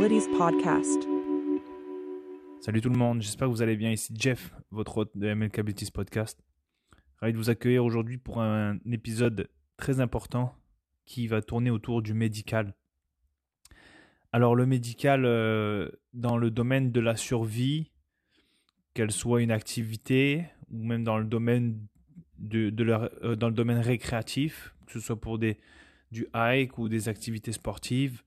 Podcast. Salut tout le monde, j'espère que vous allez bien. Ici Jeff, votre hôte de MLK Abilities Podcast. Ravi de vous accueillir aujourd'hui pour un épisode très important qui va tourner autour du médical. Alors le médical euh, dans le domaine de la survie, qu'elle soit une activité ou même dans le domaine euh, dans le domaine récréatif, que ce soit pour des, du hike ou des activités sportives,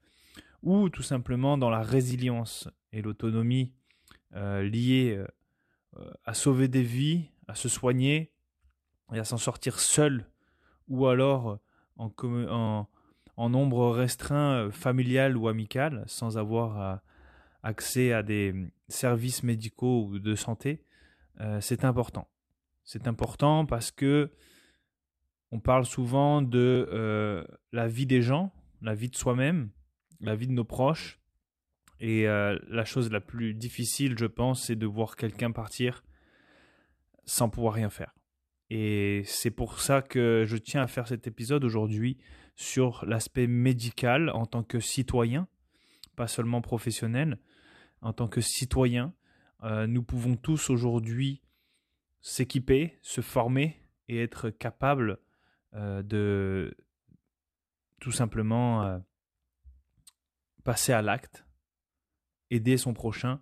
ou tout simplement dans la résilience et l'autonomie euh, liée euh, à sauver des vies, à se soigner et à s'en sortir seul, ou alors en, nombre restreint familial ou amical, sans avoir accès à des services médicaux ou de santé, c'est important. C'est important parce que on parle souvent de euh, la vie des gens, la vie de soi-même, la vie de nos proches. Et euh, la chose la plus difficile, je pense, c'est de voir quelqu'un partir sans pouvoir rien faire. Et c'est pour ça que je tiens à faire cet épisode aujourd'hui sur l'aspect médical en tant que citoyen, pas seulement professionnel, en tant que citoyen. Euh, nous pouvons tous aujourd'hui s'équiper, se former et être capable euh, de tout simplement passer à l'acte, aider son prochain,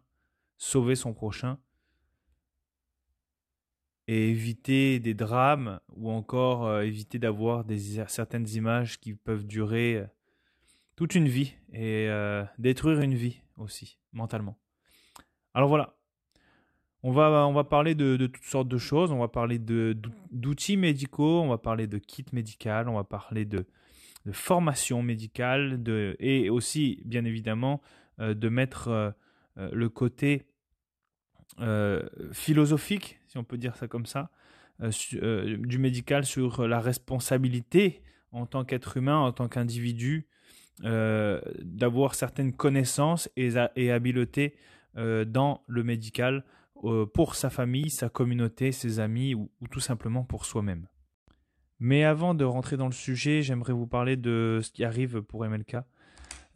sauver son prochain et éviter des drames ou encore euh, éviter d'avoir certaines images qui peuvent durer toute une vie et détruire une vie aussi mentalement. Alors voilà, on va, on va parler de, toutes sortes de choses. On va parler d'outils médicaux, on va parler de kits médical, on va parler de, formation médicale de, et aussi, bien évidemment, euh, de mettre euh, euh, le côté philosophique, si on peut dire ça comme ça, du médical sur la responsabilité en tant qu'être humain, en tant qu'individu, d'avoir certaines connaissances et, et habiletés dans le médical pour sa famille, sa communauté, ses amis ou, tout simplement pour soi-même. Mais avant de rentrer dans le sujet, j'aimerais vous parler de ce qui arrive pour MLK.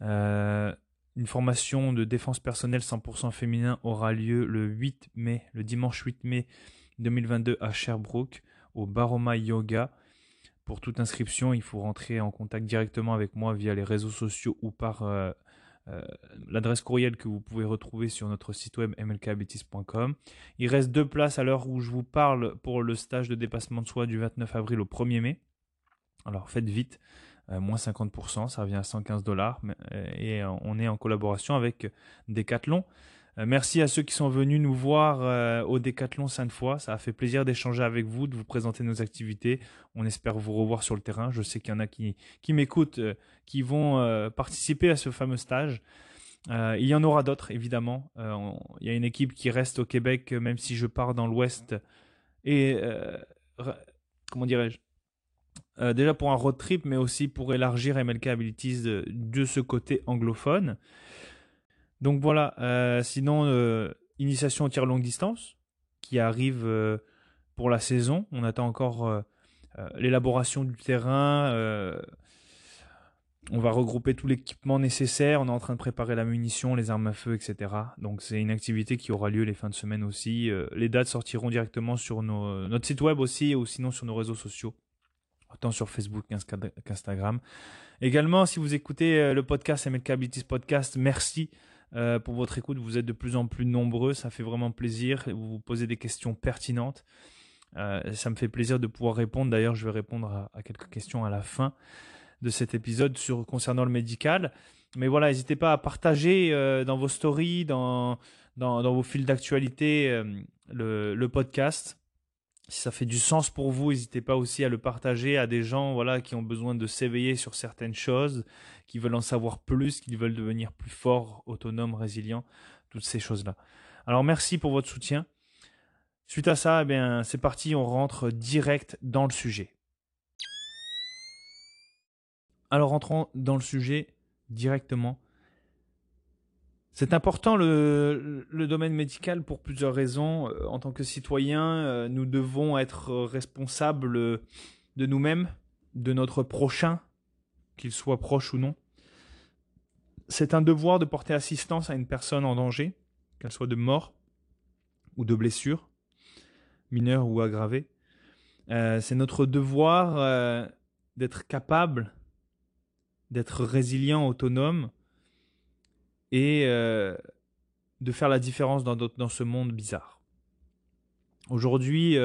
Euh, une formation de défense personnelle 100% féminin aura lieu le 8 mai, le dimanche 8 mai 2022 à Sherbrooke, au Baroma Yoga. Pour toute inscription, il faut rentrer en contact directement avec moi via les réseaux sociaux ou par euh, euh, l'adresse courriel que vous pouvez retrouver sur notre site web mlkabetis.com. Il reste deux places à l'heure où je vous parle pour le stage de dépassement de soi du 29 avril au 1er mai. Alors faites vite, euh, moins 50%, ça revient à 115 dollars. Euh, et on est en collaboration avec Decathlon. Euh, merci à ceux qui sont venus nous voir euh, au Décathlon sainte fois. Ça a fait plaisir d'échanger avec vous, de vous présenter nos activités. On espère vous revoir sur le terrain. Je sais qu'il y en a qui, qui m'écoutent, euh, qui vont participer à ce fameux stage. il y en aura d'autres, évidemment. il y a une équipe qui reste au Québec, même si je pars dans l'Ouest. Et comment dirais-je? Déjà pour un road trip, mais aussi pour élargir MLK Abilities de ce côté anglophone. Donc voilà, euh, sinon, euh, initiation au tir longue distance qui arrive euh, pour la saison. On attend encore l'élaboration du terrain. on va regrouper tout l'équipement nécessaire. On est en train de préparer la munition, les armes à feu, etc. Donc c'est une activité qui aura lieu les fins de semaine aussi. les dates sortiront directement sur notre site web aussi ou sinon sur nos réseaux sociaux autant sur Facebook qu'Instagram. Également, si vous écoutez le podcast MLK Podcast, merci euh, pour votre écoute. Vous êtes de plus en plus nombreux, ça fait vraiment plaisir. Vous vous posez des questions pertinentes. Euh, ça me fait plaisir de pouvoir répondre. D'ailleurs, je vais répondre à, quelques questions à la fin de cet épisode sur concernant le médical. Mais voilà, n'hésitez pas à partager euh, dans vos stories, dans, dans, vos fils d'actualité le, le, podcast si ça fait du sens pour vous, n'hésitez pas aussi à le partager à des gens voilà, qui ont besoin de s'éveiller sur certaines choses, qui veulent en savoir plus, qui veulent devenir plus forts, autonomes, résilients, toutes ces choses-là. Alors merci pour votre soutien. Suite à ça, eh bien, c'est parti, on rentre direct dans le sujet. Alors rentrons dans le sujet directement. C'est important le, domaine médical pour plusieurs raisons. Euh, en tant que citoyen, euh, nous devons être responsables de nous-mêmes, de notre prochain, qu'il soit proche ou non. c'est un devoir de porter assistance à une personne en danger, qu'elle soit de mort ou de blessure, mineure ou aggravée. Euh, c'est notre devoir euh, d'être capable, d'être résilient, autonome et euh, de faire la différence dans, dans ce monde bizarre. Aujourd'hui,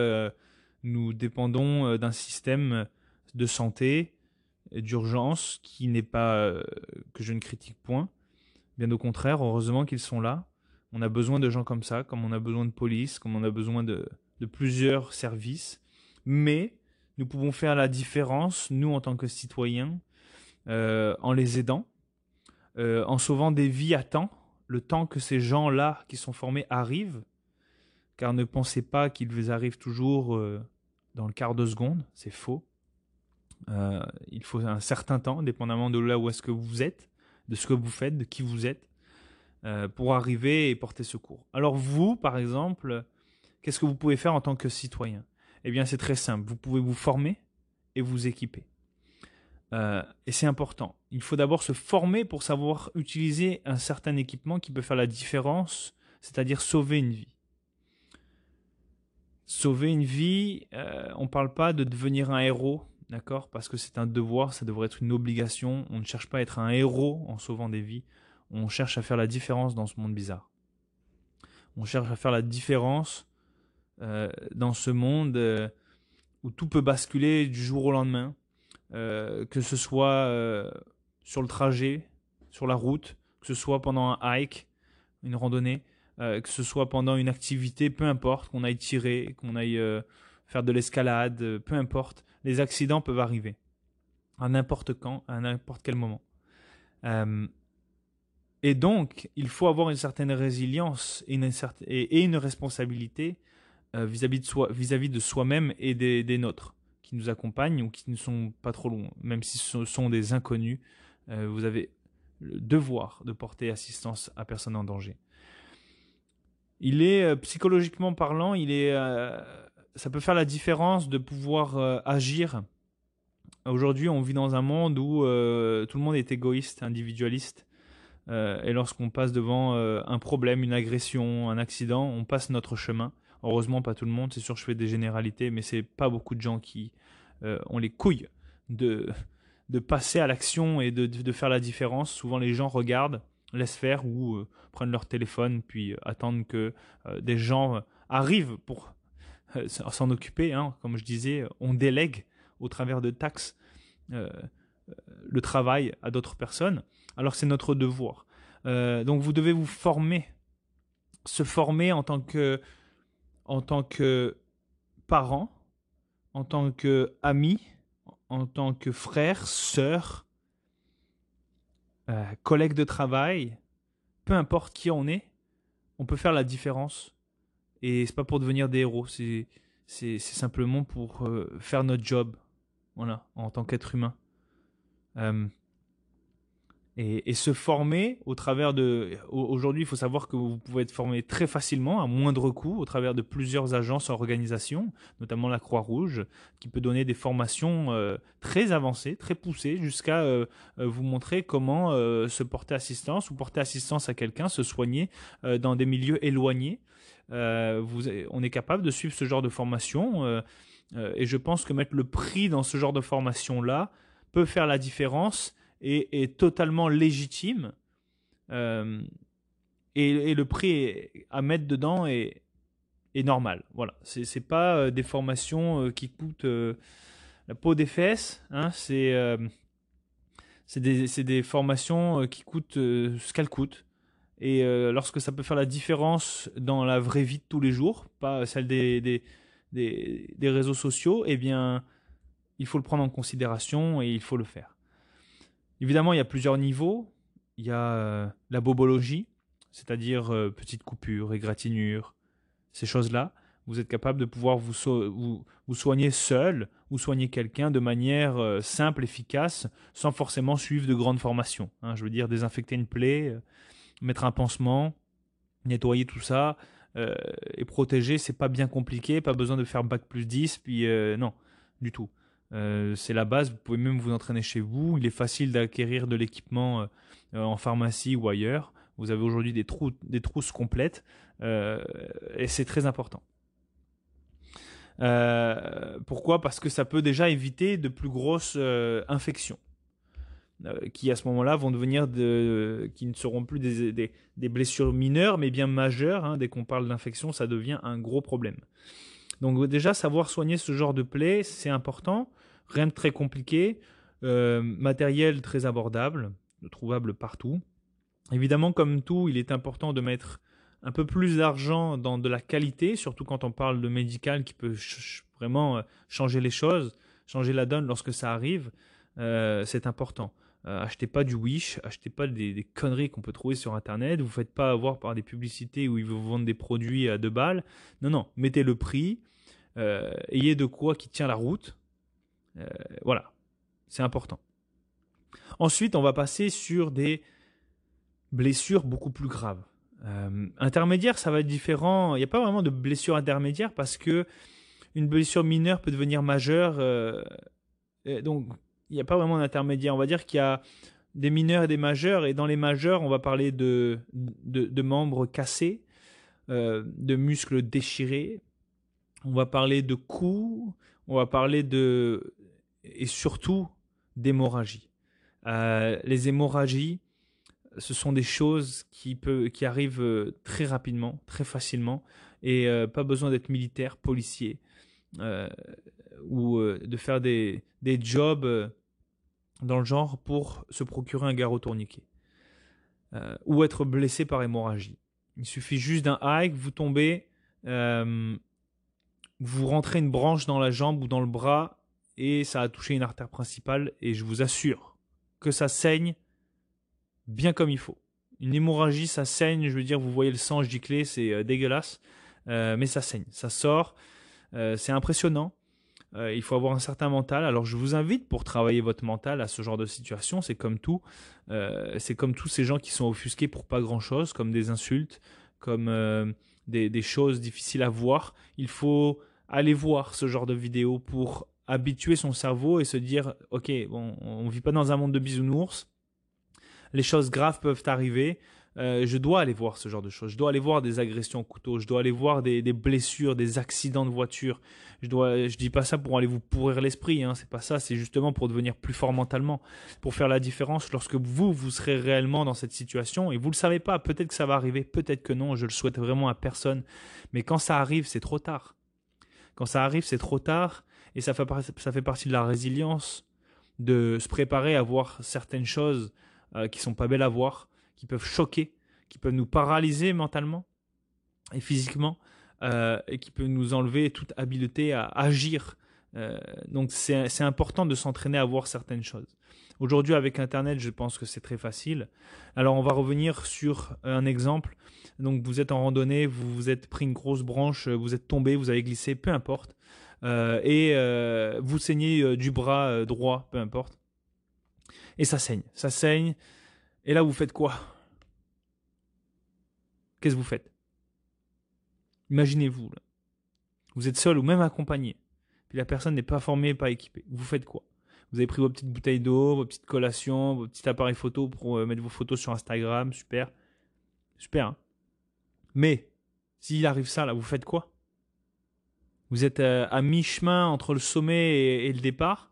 nous dépendons d'un système de santé, d'urgence qui n'est pas que je ne critique point. Bien au contraire, heureusement qu'ils sont là. On a besoin de gens comme ça, comme on a besoin de police, comme on a besoin de, de plusieurs services mais nous pouvons faire la différence, nous en tant que citoyens, euh, en les aidant, euh, en sauvant des vies à temps, le temps que ces gens-là qui sont formés arrivent, car ne pensez pas qu'ils arrivent toujours euh, dans le quart de seconde, c'est faux. Il faut un certain temps, dépendamment de là où est-ce que vous êtes, de ce que vous faites, de qui vous êtes, pour arriver et porter secours. Alors vous, par exemple, qu'est-ce que vous pouvez faire en tant que citoyen? Eh bien, c'est très simple. Vous pouvez vous former et vous équiper. Euh, et c'est important. Il faut d'abord se former pour savoir utiliser un certain équipement qui peut faire la différence, c'est-à-dire sauver une vie. Sauver une vie, euh, on ne parle pas de devenir un héros, d'accord? Parce que c'est un devoir, ça devrait être une obligation. On ne cherche pas à être un héros en sauvant des vies. On cherche à faire la différence dans ce monde bizarre. On cherche à faire la différence euh, dans ce monde euh, où tout peut basculer du jour au lendemain, euh, que ce soit sur le trajet, sur la route, que ce soit pendant un hike, une randonnée, que ce soit pendant une activité, peu importe, qu'on aille tirer, qu'on aille faire de l'escalade, peu importe, les accidents peuvent arriver à n'importe quand, à n'importe quel moment. et donc, il faut avoir une certaine résilience et une, responsabilité euh, vis-à-vis de, soi-même et des, nôtres qui nous accompagnent ou qui ne sont pas trop loin, même si ce sont des inconnus. Euh, vous avez le devoir de porter assistance à personne en danger. Il est euh, psychologiquement parlant, il est, ça peut faire la différence de pouvoir agir. Aujourd'hui, on vit dans un monde où tout le monde est égoïste, individualiste. et lorsqu'on passe devant un problème, une agression, un accident, on passe notre chemin. Heureusement, pas tout le monde. C'est sûr, je fais des généralités, mais c'est pas beaucoup de gens qui euh, ont les couilles de, de passer à l'action et de, de, faire la différence. Souvent, les gens regardent, laissent faire ou euh, prennent leur téléphone puis euh, attendent que des gens arrivent pour s'en occuper. Hein. Comme je disais, on délègue au travers de taxes le travail à d'autres personnes, alors c'est notre devoir. donc vous devez vous former, se former en tant que en tant que parent, en tant que ami, en tant que frère, sœur, euh, collègue de travail, peu importe qui on est, on peut faire la différence. Et c'est pas pour devenir des héros, c'est simplement pour euh, faire notre job, voilà, en tant qu'être humain. Euh, et, se former au travers de... Aujourd'hui, il faut savoir que vous pouvez être formé très facilement, à moindre coût, au travers de plusieurs agences, organisations, notamment la Croix-Rouge, qui peut donner des formations euh, très avancées, très poussées, jusqu'à vous montrer comment se porter assistance ou porter assistance à quelqu'un, se soigner dans des milieux éloignés. Vous, on est capable de suivre ce genre de formation. et je pense que mettre le prix dans ce genre de formation-là peut faire la différence est, totalement légitime. Euh, et, le prix à mettre dedans est, normal. Voilà, c'est, c'est pas euh, des formations euh, qui coûtent la peau des fesses. Hein, c'est c'est des, c'est des formations qui coûtent ce qu'elles coûtent. Et lorsque ça peut faire la différence dans la vraie vie de tous les jours, pas celle des, des, des, des réseaux sociaux, eh bien, il faut le prendre en considération et il faut le faire. Évidemment, il y a plusieurs niveaux. Il y a euh, la bobologie, c'est-à-dire euh, petites coupures, égratignures, ces choses-là. Vous êtes capable de pouvoir vous, vous, soigner seul ou soigner quelqu'un de manière euh, simple, efficace, sans forcément suivre de grandes formations. Hein. je veux dire, désinfecter une plaie, mettre un pansement, nettoyer tout ça et protéger, c'est pas bien compliqué, pas besoin de faire bac plus 10, puis non, du tout. c'est la base, vous pouvez même vous entraîner chez vous. Il est facile d'acquérir de l'équipement en pharmacie ou ailleurs. Vous avez aujourd'hui des, des trousses complètes et c'est très important. pourquoi? Parce que ça peut déjà éviter de plus grosses infections. Euh, qui à ce moment-là vont devenir de, qui ne seront plus des, des, blessures mineures, mais bien majeures. Hein. Dès qu'on parle d'infection, ça devient un gros problème. Donc déjà, savoir soigner ce genre de plaie, c'est important. Rien de très compliqué. Euh, matériel très abordable, trouvable partout. Évidemment, comme tout, il est important de mettre un peu plus d'argent dans de la qualité, surtout quand on parle de médical qui peut vraiment euh, changer les choses, changer la donne lorsque ça arrive. c'est important. Euh, achetez pas du Wish, achetez pas des, conneries qu'on peut trouver sur Internet. Vous faites pas avoir par des publicités où ils vous vendent des produits à deux balles. Non, non, mettez le prix. Euh, ayez de quoi qui tient la route. Euh, voilà, c'est important. Ensuite, on va passer sur des blessures beaucoup plus graves. intermédiaire, ça va être différent. Il n'y a pas vraiment de blessure intermédiaire parce que une blessure mineure peut devenir majeure. donc, il n'y a pas vraiment d'intermédiaire. On va dire qu'il y a des mineurs et des majeurs, et dans les majeurs, on va parler de, de, membres cassés, euh, de muscles déchirés, on va parler de coups, on va parler de. et surtout d'hémorragie. Euh, les hémorragies, ce sont des choses qui, peut, qui arrivent euh, très rapidement, très facilement, et pas besoin d'être militaire, policier, ou de faire des, des jobs dans le genre pour se procurer un garrot tourniquet euh, ou être blessé par hémorragie. Il suffit juste d'un hike, vous tombez, euh, vous rentrez une branche dans la jambe ou dans le bras et ça a touché une artère principale et je vous assure que ça saigne bien comme il faut. Une hémorragie, ça saigne, je veux dire, vous voyez le sang gicler, c'est euh, dégueulasse, mais ça saigne, ça sort, c'est impressionnant. Euh, il faut avoir un certain mental. Alors je vous invite pour travailler votre mental à ce genre de situation. C'est comme tout. Euh, c'est comme tous ces gens qui sont offusqués pour pas grand-chose, comme des insultes, comme euh, des, choses difficiles à voir. Il faut aller voir ce genre de vidéos pour habituer son cerveau et se dire, ok, on ne vit pas dans un monde de bisounours. Les choses graves peuvent arriver. Euh, je dois aller voir ce genre de choses. Je dois aller voir des agressions au couteau. Je dois aller voir des, blessures, des accidents de voiture. Je dois, je dis pas ça pour aller vous pourrir l'esprit. Hein. C'est pas ça. C'est justement pour devenir plus fort mentalement, pour faire la différence lorsque vous vous serez réellement dans cette situation et vous le savez pas. Peut-être que ça va arriver, peut-être que non. Je le souhaite vraiment à personne. Mais quand ça arrive, c'est trop tard. Quand ça arrive, c'est trop tard et ça fait, partie de la résilience de se préparer à voir certaines choses euh, qui sont pas belles à voir qui peuvent choquer, qui peuvent nous paralyser mentalement et physiquement, euh, et qui peuvent nous enlever toute habileté à agir. Euh, donc c'est important de s'entraîner à voir certaines choses. Aujourd'hui avec Internet, je pense que c'est très facile. Alors on va revenir sur un exemple. Donc vous êtes en randonnée, vous vous êtes pris une grosse branche, vous êtes tombé, vous avez glissé, peu importe. Euh, et vous saignez du bras droit, peu importe. Et ça saigne, ça saigne. Et là, vous faites quoi? Qu'est-ce que vous faites? Imaginez-vous, vous êtes seul ou même accompagné, puis la personne n'est pas formée, pas équipée. Vous faites quoi? Vous avez pris vos petites bouteilles d'eau, vos petites collations, vos petits appareils photo pour euh, mettre vos photos sur Instagram, super. Super. Hein Mais, s'il arrive ça, là, vous faites quoi? Vous êtes euh, à mi-chemin entre le sommet et, le départ.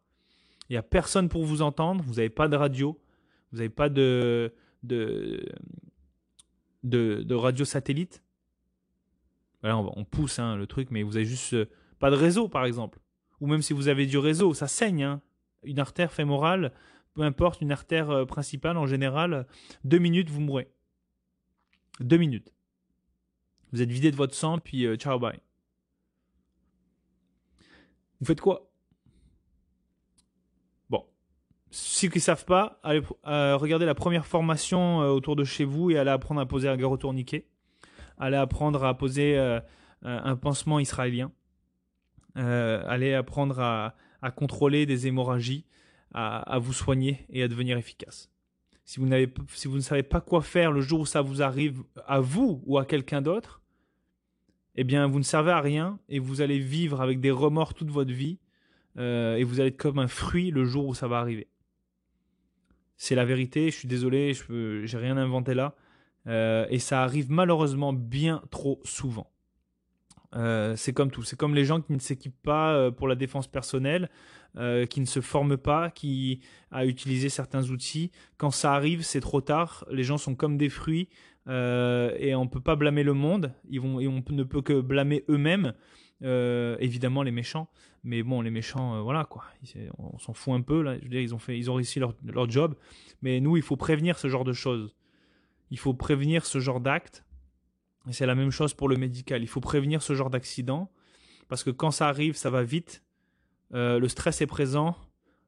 Il n'y a personne pour vous entendre. Vous n'avez pas de radio. Vous n'avez pas de, de, de, radio satellite? On, pousse hein, le truc, mais vous avez juste euh, pas de réseau, par exemple. Ou même si vous avez du réseau, ça saigne. Hein. Une artère fémorale, peu importe, une artère euh, principale, en général, deux minutes, vous mourrez. Deux minutes. Vous êtes vidé de votre sang, puis euh, ciao, bye. Vous faites quoi? Ceux qui ne savent pas, allez euh, regarder la première formation euh, autour de chez vous et allez apprendre à poser un garrot tourniquet. Allez apprendre à poser euh, un pansement israélien. allez apprendre à, contrôler des hémorragies, à, vous soigner et à devenir efficace. Si vous, si vous ne savez pas quoi faire le jour où ça vous arrive à vous ou à quelqu'un d'autre, eh bien vous ne servez à rien et vous allez vivre avec des remords toute votre vie et vous allez être comme un fruit le jour où ça va arriver. C'est la vérité, je suis désolé, je n'ai rien inventé là. et ça arrive malheureusement bien trop souvent. c'est comme tout, c'est comme les gens qui ne s'équipent pas pour la défense personnelle. Euh, qui ne se forment pas, qui a utilisé certains outils. Quand ça arrive, c'est trop tard. Les gens sont comme des fruits euh, et on ne peut pas blâmer le monde. Ils vont, et on ne peut que blâmer eux-mêmes. Euh, évidemment les méchants, mais bon les méchants, voilà quoi. On s'en fout un peu là. Je veux dire, ils ont fait, ils ont réussi leur, leur job. Mais nous, il faut prévenir ce genre de choses. Il faut prévenir ce genre d'actes. Et c'est la même chose pour le médical. Il faut prévenir ce genre d'accident parce que quand ça arrive, ça va vite euh, le stress est présent,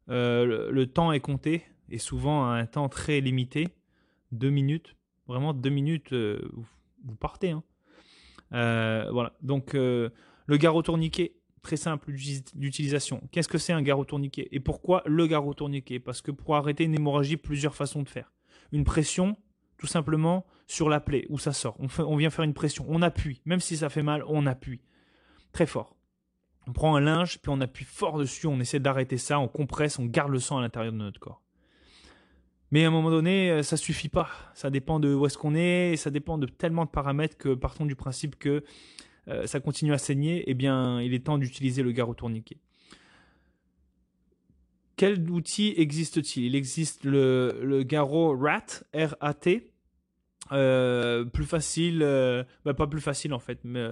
euh, le, temps est compté, et souvent à un temps très limité, deux minutes, vraiment deux minutes, euh, vous, partez. Hein. voilà, donc le garrot tourniquet, très simple d'utilisation. Qu'est-ce que c'est un garrot tourniquet? Et pourquoi le garrot tourniquet? Parce que pour arrêter une hémorragie, plusieurs façons de faire. Une pression, tout simplement, sur la plaie, où ça sort. On, vient faire une pression, on appuie, même si ça fait mal, on appuie. Très fort. On prend un linge, puis on appuie fort dessus, on essaie d'arrêter ça, on compresse, on garde le sang à l'intérieur de notre corps. Mais à un moment donné, euh, ça suffit pas. Ça dépend de où est-ce qu'on est, ça dépend de tellement de paramètres que partons du principe que euh, ça continue à saigner, eh bien, il est temps d'utiliser le garrot tourniquet. Quel outil existe-t-il? Il existe le, garrot RAT, R-A-T, euh, plus facile, euh, bah, pas plus facile en fait, mais,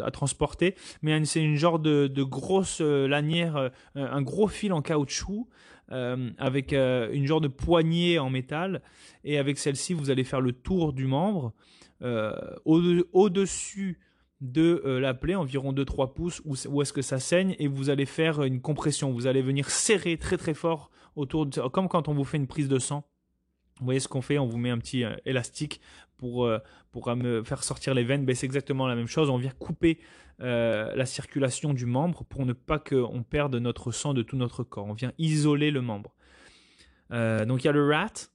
à, transporter, mais c'est une genre de, de grosse lanière, un gros fil en caoutchouc avec une genre de poignée en métal, et avec celle-ci vous allez faire le tour du membre au-dessus de la plaie, environ 2-3 pouces, où, où est-ce que ça saigne, et vous allez faire une compression, vous allez venir serrer très très fort autour, de, comme quand on vous fait une prise de sang. Vous voyez ce qu'on fait? On vous met un petit élastique pour, euh, pour me faire sortir les veines, ben, c'est exactement la même chose. On vient couper euh, la circulation du membre pour ne pas qu'on perde notre sang de tout notre corps. On vient isoler le membre. Euh, donc il y a le RAT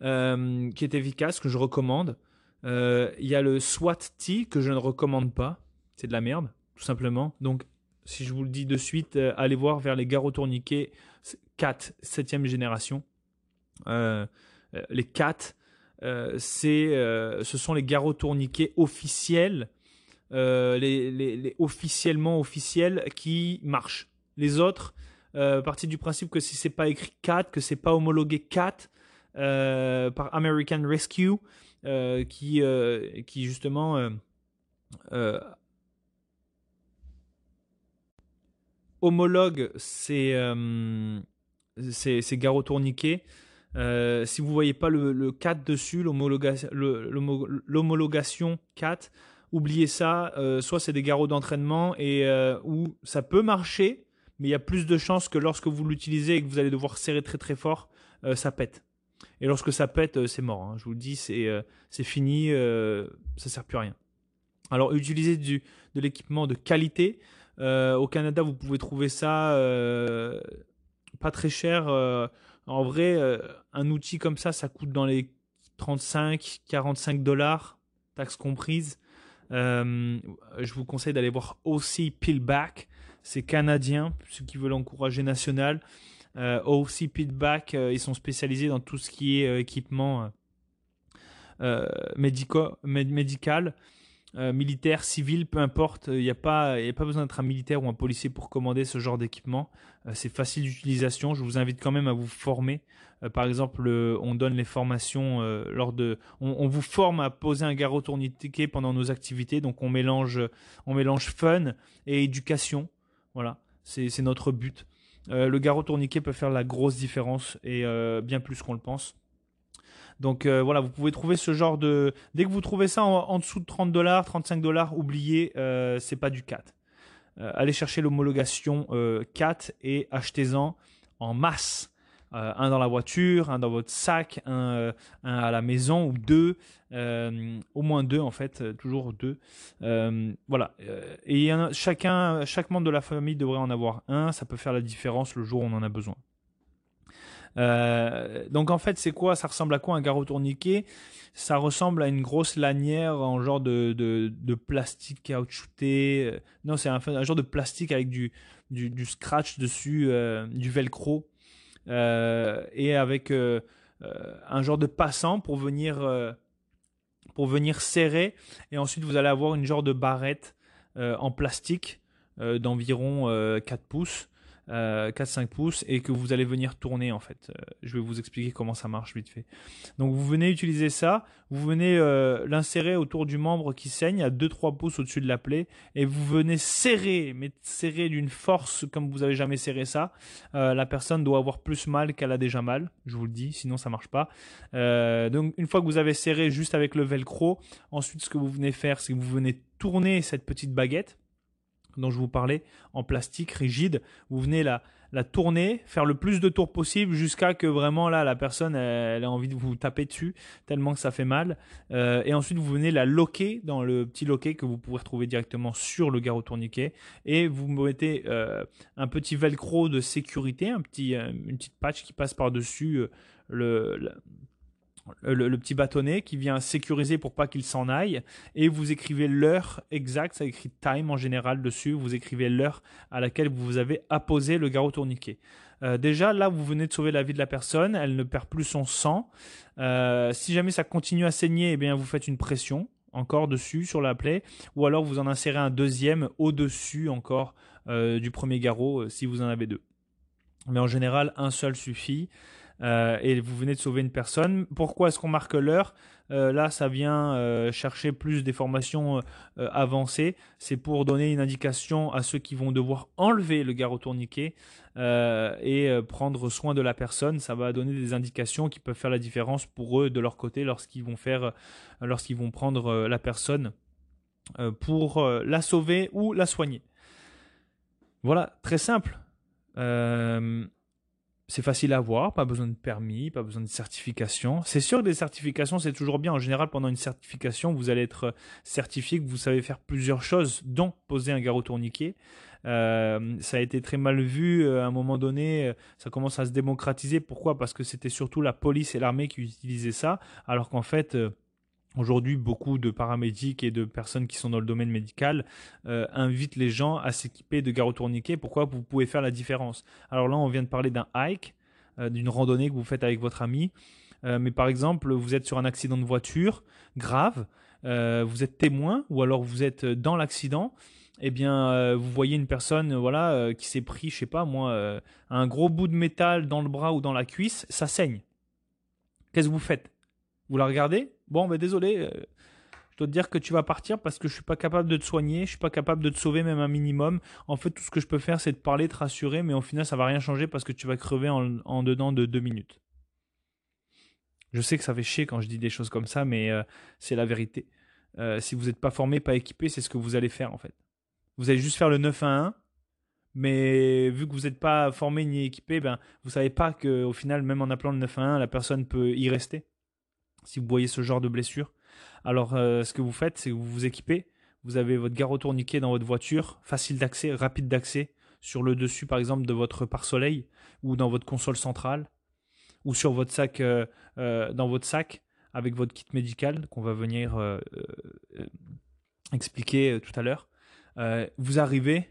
qui est efficace, que je recommande. Il y a le SWAT-T que je ne recommande pas. C'est de la merde, tout simplement. Donc si je vous le dis de suite, allez voir vers les garrots tourniquets 4, 7e génération. les 4, euh, c'est, euh, ce sont les garrots tourniquets officiels, euh, les, officiellement officiels qui marchent. Les autres, à partir du principe que si c'est pas écrit 4, que c'est pas homologué 4 par American Rescue, qui, qui justement homologue ces, garrots tourniquets euh, si vous voyez pas le, 4 dessus, l'homologation 4, oubliez ça. Euh, soit c'est des garrots d'entraînement et euh, où ça peut marcher, mais il y a plus de chances que lorsque vous l'utilisez et que vous allez devoir serrer très très fort, ça pète. Et lorsque ça pète, c'est mort. Hein. Je vous le dis, c'est fini, ça sert plus à rien. Alors utilisez du, de l'équipement de qualité. au Canada, vous pouvez trouver ça pas très cher en vrai, euh, un outil comme ça, ça coûte dans les 35, 45 dollars, taxes comprises. Euh, je vous conseille d'aller voir OC Pillback. C'est canadien, ceux qui veulent encourager national. Euh, OC Pillback, ils sont spécialisés dans tout ce qui est équipement médical. Euh, militaire, civil, peu importe. Il n'y a, pas, a pas besoin d'être un militaire ou un policier pour commander ce genre d'équipement. Euh, c'est facile d'utilisation. Je vous invite quand même à vous former. Euh, par exemple, on donne les formations lors de. On, vous forme à poser un garrot tourniquet pendant nos activités. Donc on mélange, on mélange fun et éducation. Voilà, c'est notre but. Le garrot tourniquet peut faire la grosse différence et bien plus qu'on le pense. Donc euh, voilà, vous pouvez trouver ce genre de. Dès que vous trouvez ça en, dessous de 30 dollars, 35 dollars, oubliez, euh, c'est pas du 4. Euh, allez chercher l'homologation 4 et achetez-en en masse. Un dans la voiture, un dans votre sac, un, à la maison ou deux, au moins deux en fait, toujours deux. voilà. Et chacun, chaque membre de la famille devrait en avoir un. Ça peut faire la différence le jour où on en a besoin. Euh, donc en fait, c'est quoi? Ça ressemble à quoi un garrot tourniquet? Ça ressemble à une grosse lanière en genre de, de, plastique caoutchouté. Euh, non, c'est un, genre de plastique avec du, du, scratch dessus, euh, du velcro, et avec un genre de passant pour venir, pour venir serrer. Et ensuite, vous allez avoir une genre de barrette en plastique d'environ 4 pouces 4-5 euh, pouces et que vous allez venir tourner en fait. Euh, je vais vous expliquer comment ça marche vite fait. Donc vous venez utiliser ça, vous venez euh, l'insérer autour du membre qui saigne à 2-3 pouces au-dessus de la plaie et vous venez serrer, mais serrer d'une force comme vous avez jamais serré ça. la personne doit avoir plus mal qu'elle a déjà mal, je vous le dis, sinon ça marche pas. donc une fois que vous avez serré juste avec le velcro, ensuite ce que vous venez faire, c'est que vous venez tourner cette petite baguette dont je vous parlais, en plastique rigide. Vous venez la, tourner, faire le plus de tours possible jusqu'à que vraiment là la personne elle, ait envie de vous taper dessus tellement que ça fait mal. Euh, et ensuite vous venez la loquer dans le petit loquet que vous pouvez retrouver directement sur le garrot tourniquet et vous mettez euh, un petit velcro de sécurité, un petit, euh, une petite patch qui passe par dessus le, petit bâtonnet qui vient sécuriser pour pas qu'il s'en aille et vous écrivez l'heure exacte, ça écrit time en général dessus, vous écrivez l'heure à laquelle vous avez apposé le garrot tourniquet. Euh, déjà là vous venez de sauver la vie de la personne, elle ne perd plus son sang. Euh, si jamais ça continue à saigner, eh bien vous faites une pression encore dessus sur la plaie ou alors vous en insérez un deuxième au-dessus encore euh, du premier garrot si vous en avez deux. Mais en général un seul suffit. Euh, et vous venez de sauver une personne. Pourquoi est-ce qu'on marque l'heure? Euh, Là, ça vient euh, chercher plus des formations avancées. C'est pour donner une indication à ceux qui vont devoir enlever le garrot tourniquet et prendre soin de la personne. Ça va donner des indications qui peuvent faire la différence pour eux de leur côté lorsqu'ils vont faire, lorsqu'ils vont prendre la personne pour la sauver ou la soigner. Voilà, très simple. C'est facile à voir, pas besoin de permis, pas besoin de certification. C'est sûr que des certifications, c'est toujours bien. En général, pendant une certification, vous allez être certifié que vous savez faire plusieurs choses, dont poser un garrot tourniquet. Euh, ça a été très mal vu euh, à un moment donné. Euh, ça commence à se démocratiser. Pourquoi? Parce que c'était surtout la police et l'armée qui utilisaient ça, alors qu'en fait, Aujourd'hui, beaucoup de paramédics et de personnes qui sont dans le domaine médical euh, invitent les gens à s'équiper de garrots tourniquets. Pourquoi Vous pouvez faire la différence? Alors là, on vient de parler d'un hike, euh, d'une randonnée que vous faites avec votre ami. Euh, mais par exemple, vous êtes sur un accident de voiture grave, vous êtes témoin ou alors vous êtes dans l'accident. Eh bien, vous voyez une personne, voilà, qui s'est pris, je sais pas moi, un gros bout de métal dans le bras ou dans la cuisse, ça saigne. Qu'est-ce que vous faites? Vous la regardez? Bon, ben désolé, euh, je dois te dire que tu vas partir parce que je suis pas capable de te soigner, je suis pas capable de te sauver même un minimum. En fait, tout ce que je peux faire, c'est te parler, te rassurer, mais au final, ça va rien changer parce que tu vas crever en, dedans de deux minutes. Je sais que ça fait chier quand je dis des choses comme ça, mais euh, c'est la vérité. Euh, si vous n'êtes pas formé, pas équipé, c'est ce que vous allez faire en fait. Vous allez juste faire le 9 à 1, mais vu que vous n'êtes pas formé ni équipé, ben, vous savez pas qu'au final, même en appelant le 9 à 1, la personne peut y rester si vous voyez ce genre de blessure. Alors, euh, ce que vous faites, c'est que vous vous équipez. Vous avez votre garrot tourniquet dans votre voiture, facile d'accès, rapide d'accès, sur le dessus, par exemple, de votre pare-soleil ou dans votre console centrale ou sur votre sac, euh, euh, dans votre sac avec votre kit médical qu'on va venir expliquer tout à l'heure. vous arrivez,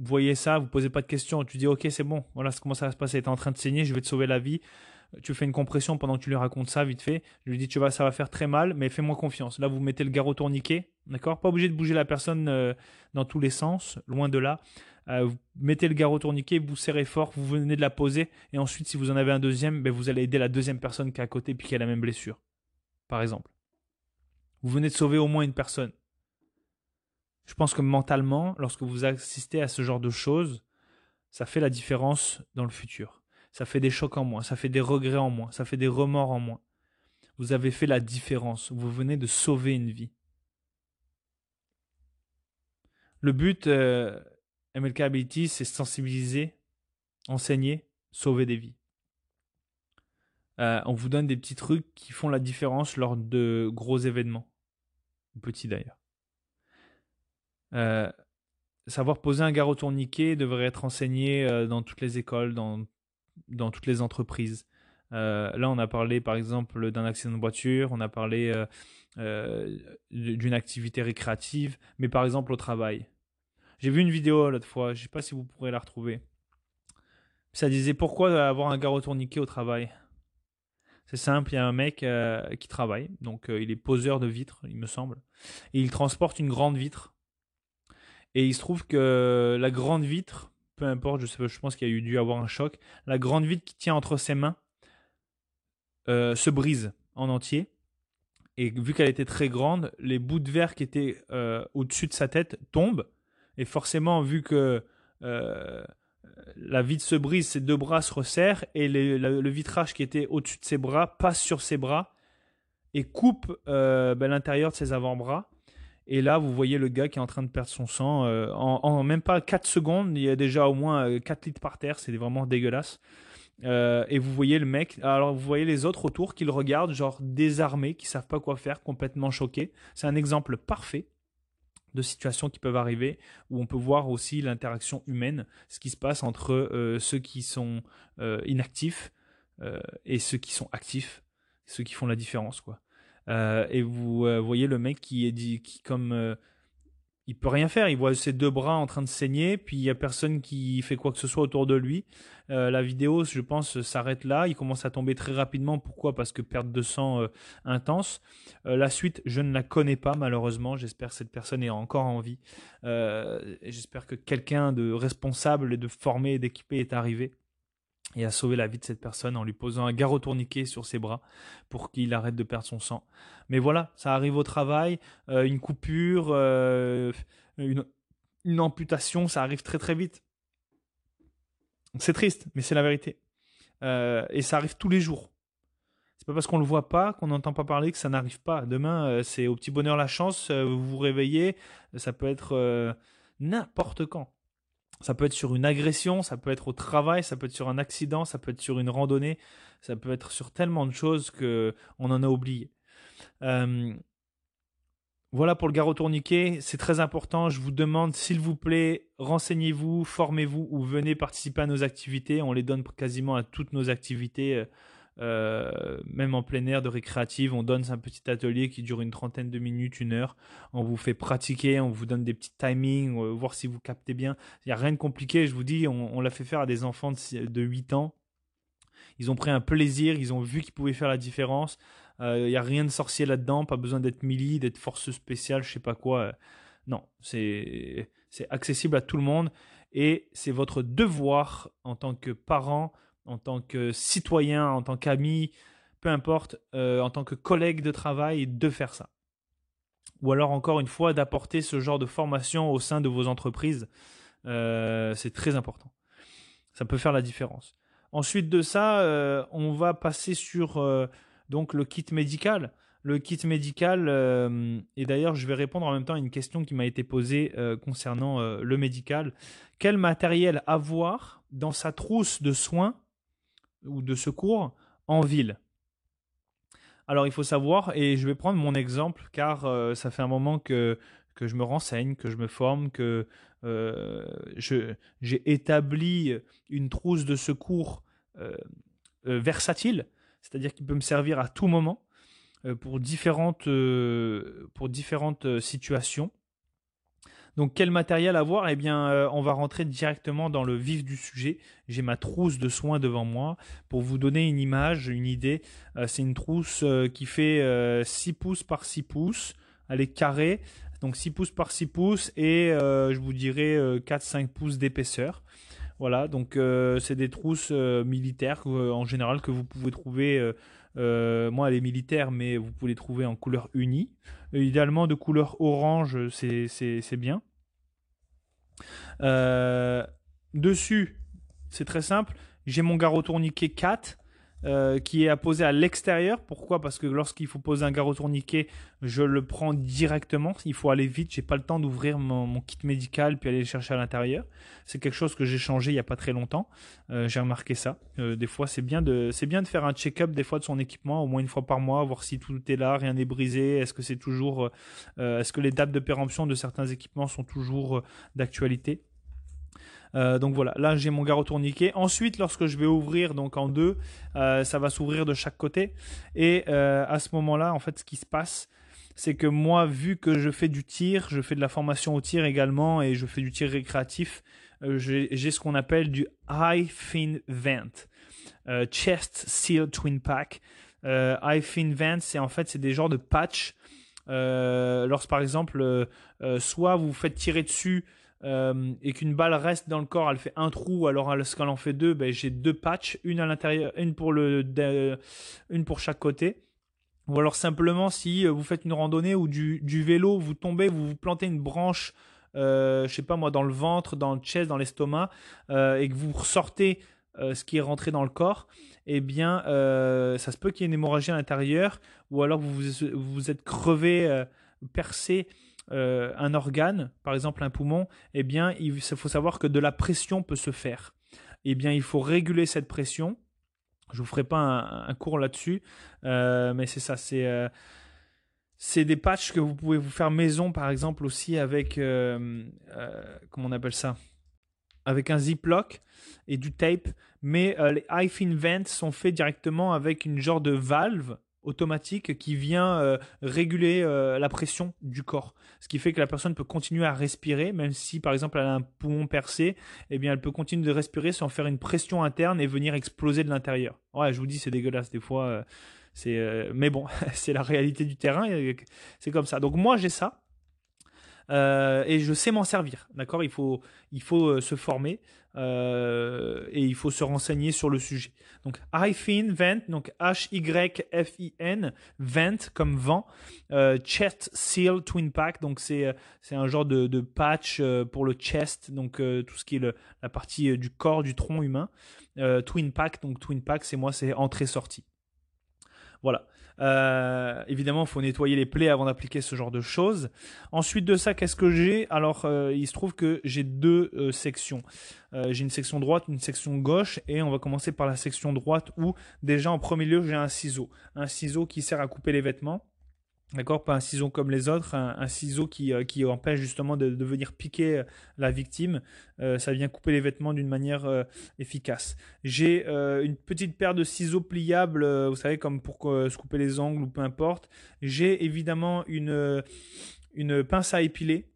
vous voyez ça, vous posez pas de questions, tu dis ok c'est bon, voilà comment ça va se passer, tu es en train de saigner, je vais te sauver la vie, tu fais une compression pendant que tu lui racontes ça vite fait. Je lui dis tu vas, ça va faire très mal, mais fais-moi confiance. Là, vous mettez le garrot tourniquet, d'accord? Pas obligé de bouger la personne euh, dans tous les sens, loin de là. Euh, mettez le garrot tourniquet, vous serrez fort, vous venez de la poser, et ensuite, si vous en avez un deuxième, ben, vous allez aider la deuxième personne qui est à côté puis qui a la même blessure, par exemple. Vous venez de sauver au moins une personne. Je pense que mentalement, lorsque vous assistez à ce genre de choses, ça fait la différence dans le futur ça fait des chocs en moins, ça fait des regrets en moins, ça fait des remords en moins. Vous avez fait la différence, vous venez de sauver une vie. Le but, euh, MLK Ability, c'est sensibiliser, enseigner, sauver des vies. Euh, on vous donne des petits trucs qui font la différence lors de gros événements, petits d'ailleurs. Euh, savoir poser un garrot tourniquet devrait être enseigné dans toutes les écoles, dans dans toutes les entreprises. là, on a parlé par exemple d'un accident de voiture, on a parlé d'une activité récréative, mais par exemple au travail. J'ai vu une vidéo l'autre fois, je ne sais pas si vous pourrez la retrouver. Ça disait pourquoi avoir un garrot tourniquet au travail? C'est simple, il y a un mec euh, qui travaille, donc euh, il est poseur de vitres, il me semble, et il transporte une grande vitre. Et il se trouve que la grande vitre, peu importe, je, pense qu'il y a eu dû avoir un choc, la grande vitre qui tient entre ses mains euh, se brise en entier. Et vu qu'elle était très grande, les bouts de verre qui étaient au-dessus de sa tête tombent. Et forcément, vu que la vitre se brise, ses deux bras se resserrent et le, vitrage qui était au-dessus de ses bras passe sur ses bras et coupe euh, ben, l'intérieur de ses avant-bras. Et là, vous voyez le gars qui est en train de perdre son sang. Euh, en, même pas 4 secondes, il y a déjà au moins 4 euh, litres par terre. C'est vraiment dégueulasse. et vous voyez le mec, alors vous voyez les autres autour qui le regardent, genre désarmés, qui savent pas quoi faire, complètement choqués. C'est un exemple parfait de situations qui peuvent arriver, où on peut voir aussi l'interaction humaine, ce qui se passe entre euh, ceux qui sont euh, inactifs euh, et ceux qui sont actifs, ceux qui font la différence. quoi. Et vous voyez le mec qui est dit, qui comme il peut rien faire. Il voit ses deux bras en train de saigner, puis il y a personne qui fait quoi que ce soit autour de lui. Euh, la vidéo, je pense, s'arrête là. Il commence à tomber très rapidement. Pourquoi? Parce que perte de sang euh, intense. Euh, la suite, je ne la connais pas malheureusement. J'espère que cette personne est encore en vie. J'espère que quelqu'un de responsable et de formé et d'équipé est arrivé et a sauvé la vie de cette personne en lui posant un garrot tourniquet sur ses bras pour qu'il arrête de perdre son sang. Mais voilà, ça arrive au travail, euh, une coupure, euh, une, amputation, ça arrive très très vite. C'est triste, mais c'est la vérité. Euh, et ça arrive tous les jours. C'est pas parce qu'on le voit pas, qu'on n'entend pas parler, que ça n'arrive pas. Demain, c'est au petit bonheur la chance, vous vous réveillez, ça peut être n'importe quand. Ça peut être sur une agression, ça peut être au travail, ça peut être sur un accident, ça peut être sur une randonnée, ça peut être sur tellement de choses que on en a oublié. Euh, voilà pour le garrot tourniquet, c'est très important. Je vous demande, s'il vous plaît, renseignez-vous, formez-vous ou venez participer à nos activités. On les donne quasiment à toutes nos activités. Euh, euh, même en plein air de récréative, on donne un petit atelier qui dure une trentaine de minutes, une heure. On vous fait pratiquer, on vous donne des petits timings, euh, voir si vous captez bien. Il n'y a rien de compliqué, je vous dis, on, l'a fait faire à des enfants de, 8 ans. Ils ont pris un plaisir, ils ont vu qu'ils pouvaient faire la différence. Euh, il n'y a rien de sorcier là-dedans, pas besoin d'être mili, d'être force spéciale, je sais pas quoi. Non, c'est accessible à tout le monde et c'est votre devoir en tant que parent en tant que citoyen, en tant qu'ami, peu importe, euh, en tant que collègue de travail, de faire ça. Ou alors encore une fois, d'apporter ce genre de formation au sein de vos entreprises. Euh, c'est très important. Ça peut faire la différence. Ensuite de ça, euh, on va passer sur donc le kit médical. Le kit médical, et d'ailleurs je vais répondre en même temps à une question qui m'a été posée concernant le médical. Quel matériel avoir dans sa trousse de soins ou de secours en ville. Alors il faut savoir, et je vais prendre mon exemple car euh, ça fait un moment que, je me renseigne, que je me forme, que euh, j'ai établi une trousse de secours euh, versatile, c'est-à-dire qu'il peut me servir à tout moment pour différentes situations. Donc quel matériel avoir Eh bien, euh, on va rentrer directement dans le vif du sujet. J'ai ma trousse de soins devant moi. Pour vous donner une image, une idée, euh, c'est une trousse euh, qui fait 6 pouces par 6 pouces. Elle est carrée, donc 6 pouces par 6 pouces et je vous dirais 4-5 pouces d'épaisseur. Voilà, donc c'est des trousses militaires en général que vous pouvez trouver. Moi, elle est militaire, mais vous pouvez trouver en couleur unie. Euh, idéalement de couleur orange, c'est bien. Euh, dessus, c'est très simple. J'ai mon garrot tourniquet 4 euh, qui est à poser à l'extérieur. Pourquoi? Parce que lorsqu'il faut poser un garrot tourniquet, je le prends directement. Il faut aller vite. J'ai pas le temps d'ouvrir mon, kit médical puis aller le chercher à l'intérieur. C'est quelque chose que j'ai changé il y a pas très longtemps. Euh, j'ai remarqué ça. Euh, des fois, c'est bien de c'est bien de faire un check-up des fois de son équipement au moins une fois par mois, voir si tout est là, rien n'est brisé. Est-ce que c'est toujours est-ce que les dates de péremption de certains équipements sont toujours d'actualité? Donc voilà, là j'ai mon garrot tourniquet. Ensuite, lorsque je vais ouvrir donc en deux, ça va s'ouvrir de chaque côté. Et à ce moment-là, en fait, ce qui se passe, c'est que moi, vu que je fais du tir, je fais de la formation au tir également et je fais du tir récréatif, j'ai ce qu'on appelle du high fin vent, chest seal twin pack. high fin vent, c'est en fait c'est des genres de patch euh, lorsque par exemple, euh, euh, soit vous faites tirer dessus et qu'une balle reste dans le corps, elle fait un trou, alors lorsqu'elle en fait deux, ben, j'ai deux patchs, une à l'intérieur, une pour le, une pour chaque côté. Ou alors simplement si vous faites une randonnée ou du, vélo, vous tombez, vous vous plantez une branche, euh, je sais pas moi, dans le ventre, dans le chest, dans l'estomac, et que vous ressortez ce qui est rentré dans le corps, eh bien, euh, ça se peut qu'il y ait une hémorragie à l'intérieur, ou alors vous vous êtes crevé, euh, percé euh, un organe, par exemple un poumon, eh bien, il faut savoir que de la pression peut se faire. Eh bien, il faut réguler cette pression. Je vous ferai pas un, cours là-dessus, mais c'est ça, c'est c'est des patchs que vous pouvez vous faire maison, par exemple aussi avec comment on appelle ça, avec un ziploc et du tape mais euh, les iFin Vents sont faits directement avec une genre de valve automatique qui vient euh, réguler euh, la pression du corps. Ce qui fait que la personne peut continuer à respirer, même si par exemple elle a un poumon percé, eh bien elle peut continuer de respirer sans faire une pression interne et venir exploser de l'intérieur. Ouais, je vous dis, c'est dégueulasse des fois. c'est, mais bon, c'est la réalité du terrain, c'est comme ça. Donc moi j'ai ça. Et je sais m'en servir, d'accord? Il faut, il faut se former. Euh, et il faut se renseigner sur le sujet. Donc Hyphin Vent, donc H-Y-F-I-N, Vent comme vent, euh, Chest Seal Twin Pack, donc c'est, c'est un genre de, patch euh, pour le chest, donc tout ce qui est la partie du corps, du tronc humain. twin Pack, donc Twin Pack, c'est moi, c'est entrée-sortie. Voilà. Euh, évidemment, il faut nettoyer les plaies avant d'appliquer ce genre de choses. Ensuite de ça, qu'est-ce que j'ai? Alors, euh, il se trouve que j'ai deux euh, sections. j'ai une section droite, une section gauche, et on va commencer par la section droite où déjà en premier lieu j'ai un ciseau, un ciseau qui sert à couper les vêtements. D'accord Pas un ciseau comme les autres, un, ciseau qui, euh, qui, empêche justement de, de, venir piquer euh, la victime. Euh, ça vient couper les vêtements d'une manière efficace. J'ai une petite paire de ciseaux pliables, vous savez, comme pour se couper les ongles ou peu importe. J'ai évidemment une, une pince à épiler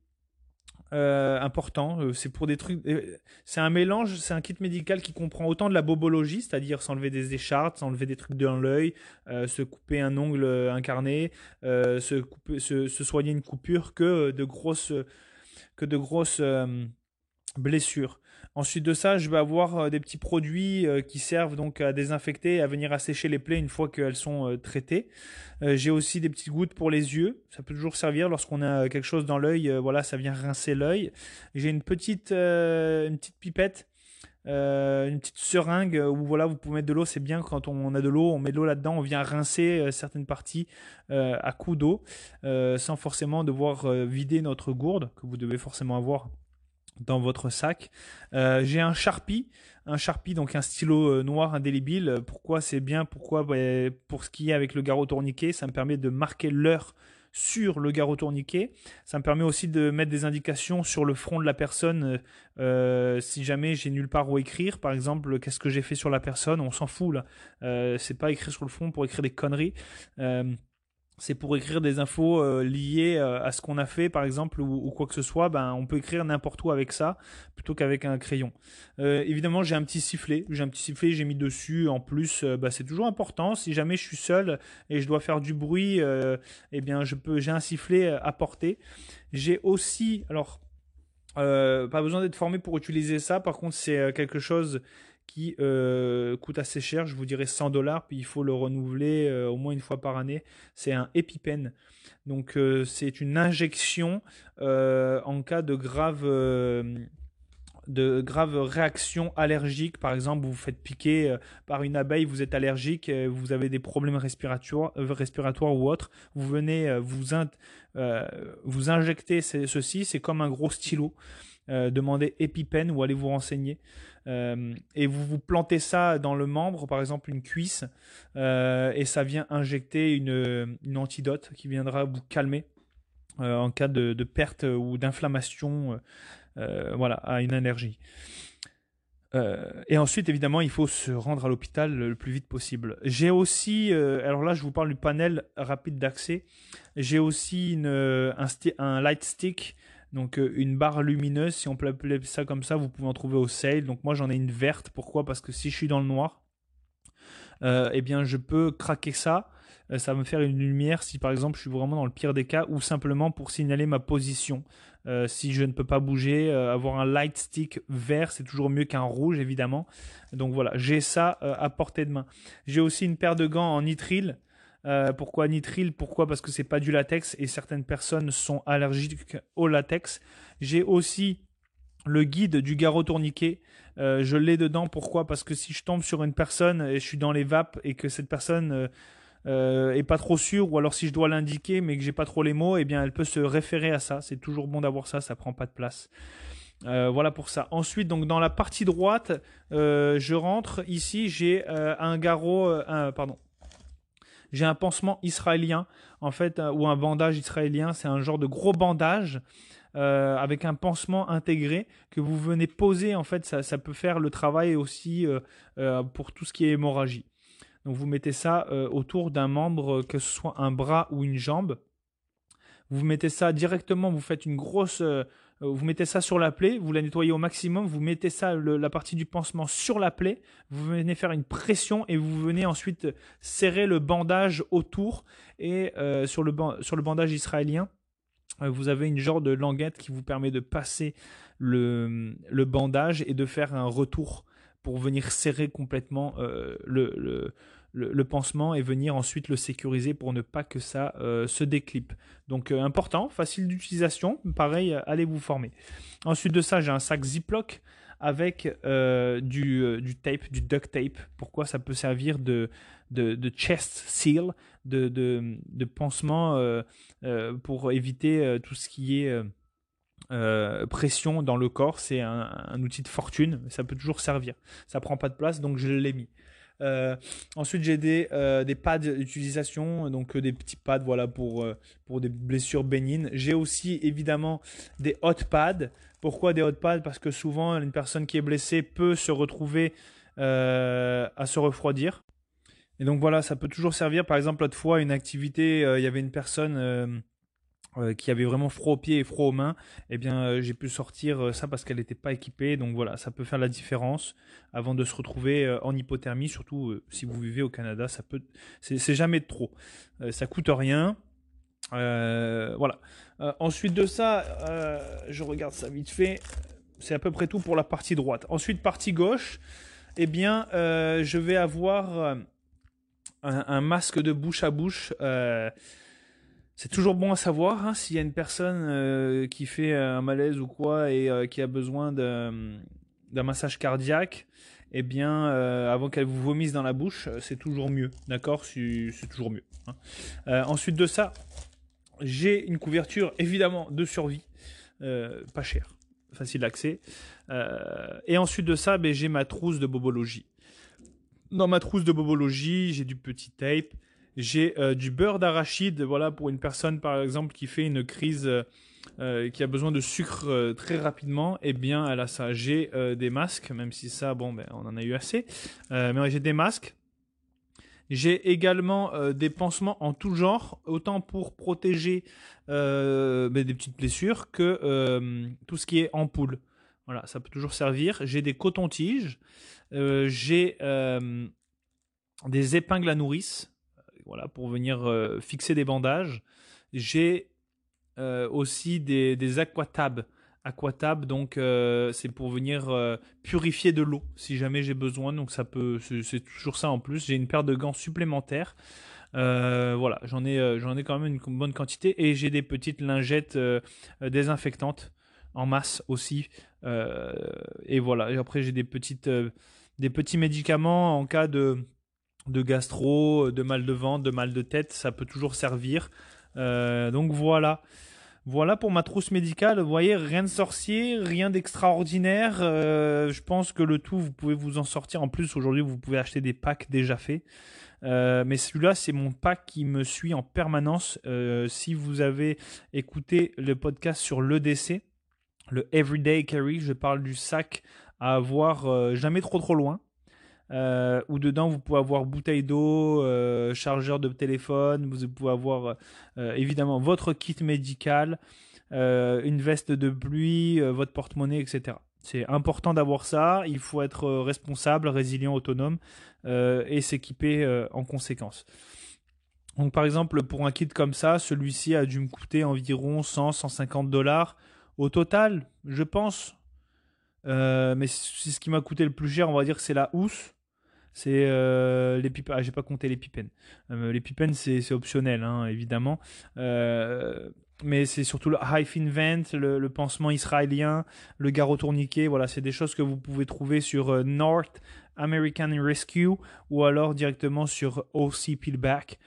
euh, important. Euh, c'est pour des trucs. Euh, c'est un mélange, c'est un kit médical qui comprend autant de la bobologie, c'est-à-dire s'enlever des écharpes, s'enlever des trucs dans l'œil, se couper un ongle incarné, se, soigner une coupure, que de grosses blessures. Ensuite de ça, je vais avoir euh, des petits produits euh, qui servent donc à désinfecter, à venir assécher les plaies une fois qu'elles sont euh, traitées. J'ai aussi des petites gouttes pour les yeux. Ça peut toujours servir lorsqu'on a quelque chose dans l'œil. Voilà, ça vient rincer l'œil. J'ai une petite, pipette. une petite seringue où voilà vous pouvez mettre de l'eau c'est bien quand on a de l'eau on met de l'eau là-dedans on vient rincer certaines parties à coups d'eau sans forcément devoir vider notre gourde que vous devez forcément avoir dans votre sac. Euh, j'ai un Sharpie, un Sharpie donc un stylo euh, noir indélébile. Pourquoi c'est bien Pourquoi bah, Pour ce qui est avec le garrot tourniquet, ça me permet de marquer l'heure sur le garrot tourniquet. Ça me permet aussi de mettre des indications sur le front de la personne euh, si jamais j'ai nulle part où écrire. Par exemple, qu'est-ce que j'ai fait sur la personne? On s'en fout là. c'est pas écrit sur le front pour écrire des conneries c'est pour écrire des infos euh, liées euh, à ce qu'on a fait, par exemple, ou, quoi que ce soit. Ben, on peut écrire n'importe où avec ça, plutôt qu'avec un crayon. Euh, évidemment, j'ai un petit sifflet. J'ai un petit sifflet, j'ai mis dessus. En plus, ben, c'est toujours important. Si jamais je suis seul et je dois faire du bruit, eh bien, je peux, j'ai un sifflet à porter. J'ai aussi, alors, pas besoin d'être formé pour utiliser ça. Par contre, c'est quelque chose qui euh, coûte assez cher, je vous dirais 100 dollars, puis il faut le renouveler euh, au moins une fois par année. C'est un EpiPen. Donc euh, c'est une injection en cas de grave de graves réactions allergiques. Par exemple, vous vous faites piquer par une abeille, vous êtes allergique, vous avez des problèmes respiratoires, ou autres. Vous venez vous, vous injecter ceci, c'est comme un gros stylo. Demandez EpiPen ou allez vous renseigner. Euh, et vous vous plantez ça dans le membre, par exemple une cuisse, euh, et ça vient injecter une, une, antidote qui viendra vous calmer. en cas de, perte ou d'inflammation voilà, à une allergie. et ensuite, évidemment, il faut se rendre à l'hôpital le plus vite possible. J'ai aussi, alors là, je vous parle du panel rapide d'accès. J'ai aussi une, un, un, light stick donc euh, une barre lumineuse, si on peut appeler ça comme ça, vous pouvez en trouver au sale. Donc moi j'en ai une verte. Pourquoi? Parce que si je suis dans le noir, euh, eh bien je peux craquer ça. Euh, ça va me faire une lumière si par exemple je suis vraiment dans le pire des cas ou simplement pour signaler ma position. si je ne peux pas bouger, avoir un light stick vert, c'est toujours mieux qu'un rouge évidemment. Donc voilà, j'ai ça à portée de main. J'ai aussi une paire de gants en nitrile euh, pourquoi nitrile Pourquoi? Parce que c'est pas du latex et certaines personnes sont allergiques au latex. J'ai aussi le guide du garrot tourniquet. Euh, je l'ai dedans. Pourquoi? Parce que si je tombe sur une personne et je suis dans les vapes et que cette personne euh, est pas trop sûre, ou alors si je dois l'indiquer mais que j'ai pas trop les mots, eh bien elle peut se référer à ça. C'est toujours bon d'avoir ça, ça prend pas de place. voilà pour ça. Ensuite, donc dans la partie droite, je rentre ici, j'ai un garrot, pardon, j'ai un pansement israélien, en fait, euh, ou un bandage israélien. C'est un genre de gros bandage euh, avec un pansement intégré que vous venez poser. En fait, ça, peut faire le travail aussi euh, pour tout ce qui est hémorragie. Donc, vous mettez ça autour d'un membre, que ce soit un bras ou une jambe. Vous mettez ça directement, vous faites une grosse vous mettez ça sur la plaie, vous la nettoyez au maximum, vous mettez ça, la partie du pansement sur la plaie, vous venez faire une pression et vous venez ensuite serrer le bandage autour et euh, sur, le sur le bandage israélien, euh, vous avez une genre de languette qui vous permet de passer le, le bandage et de faire un retour pour venir serrer complètement le, le, pansement et venir ensuite le sécuriser pour ne pas que ça euh, se déclipe. Donc euh, important, facile d'utilisation, pareil, euh, allez vous former. Ensuite de ça, j'ai un sac Ziploc avec du, tape, du duct tape. Pourquoi ça peut servir de, de, chest seal, de, de, pansement pour éviter tout ce qui est... pression dans le corps, c'est un, un, outil de fortune, ça peut toujours servir. Ça prend pas de place, donc je l'ai mis. Euh, ensuite, j'ai des, euh, des pads d'utilisation, donc euh, des petits pads voilà, pour, pour des blessures bénignes. J'ai aussi évidemment des hot pads. Pourquoi des hot pads? Parce que souvent, une personne qui est blessée peut se retrouver à se refroidir. Et donc voilà, ça peut toujours servir. Par exemple, l'autre fois, une activité, il y avait une personne euh, qui avait vraiment froid aux pieds et froid aux mains, eh bien euh, j'ai pu sortir euh, ça parce qu'elle n'était pas équipée. Donc voilà, ça peut faire la différence avant de se retrouver en hypothermie, surtout si vous vivez au Canada, ça peut, c'est jamais trop. ça coûte rien. voilà. ensuite de ça, je regarde ça vite fait. C'est à peu près tout pour la partie droite. Ensuite, partie gauche, eh bien, je vais avoir un, un, masque de bouche à bouche c'est toujours bon à savoir hein, s'il y a une personne euh, qui fait un malaise ou quoi et euh, qui a besoin d'un massage cardiaque. Eh bien, euh, avant qu'elle vous vomisse dans la bouche, c'est toujours mieux, d'accord? C'est toujours mieux. Hein. ensuite de ça, j'ai une couverture évidemment de survie, pas cher, facile d'accès. et ensuite de ça, ben, j'ai ma trousse de bobologie. Dans ma trousse de bobologie, j'ai du petit tape, j'ai euh, du beurre d'arachide, voilà, pour une personne par exemple qui fait une crise, euh, euh, qui a besoin de sucre très rapidement, eh bien elle a ça. J'ai des masques, même si ça, bon, ben, on en a eu assez, mais j'ai des masques. J'ai également des pansements en tout genre, autant pour protéger ben, des petites blessures que tout ce qui est ampoule. Voilà, ça peut toujours servir. J'ai des cotons-tiges, j'ai des épingles à nourrice, voilà, pour venir euh, fixer des bandages. J'ai euh, aussi des, des aquatabs. Aquatab, donc euh, c'est pour venir purifier de l'eau si jamais j'ai besoin. Donc ça peut, c'est toujours ça en plus. J'ai une paire de gants supplémentaires. voilà, j'en ai, j'en ai quand même une bonne quantité et j'ai des petites lingettes désinfectantes en masse aussi. et voilà. Et après j'ai des petites, des petits médicaments en cas de de gastro, de mal de ventre, de mal de tête, ça peut toujours servir. Euh, donc voilà. Voilà pour ma trousse médicale. Vous voyez, rien de sorcier, rien d'extraordinaire. Euh, je pense que le tout, vous pouvez vous en sortir. En plus, aujourd'hui, vous pouvez acheter des packs déjà faits. mais celui-là, c'est mon pack qui me suit en permanence. si vous avez écouté le podcast sur l'EDC, le Everyday Carry, je parle du sac à avoir jamais trop trop loin. Euh, où dedans vous pouvez avoir bouteille d'eau, euh, chargeur de téléphone, vous pouvez avoir euh, évidemment votre kit médical, une veste de pluie, votre porte-monnaie, etc. C'est important d'avoir ça, il faut être responsable, résilient, autonome et s'équiper en conséquence. Donc par exemple pour un kit comme ça, celui-ci a dû me coûter environ 100-150 dollars au total, je pense. mais c'est ce qui m'a coûté le plus cher, on va dire que c'est la housse. C'est euh, les pipes. Ah, j'ai pas compté les pipens. Euh, les pipens, c'est optionnel, hein, évidemment. Euh, mais c'est surtout le high fin vent, le, pansement israélien, le garrot tourniquet. Voilà, c'est des choses que vous pouvez trouver sur North American Rescue ou alors directement sur OC Peelback.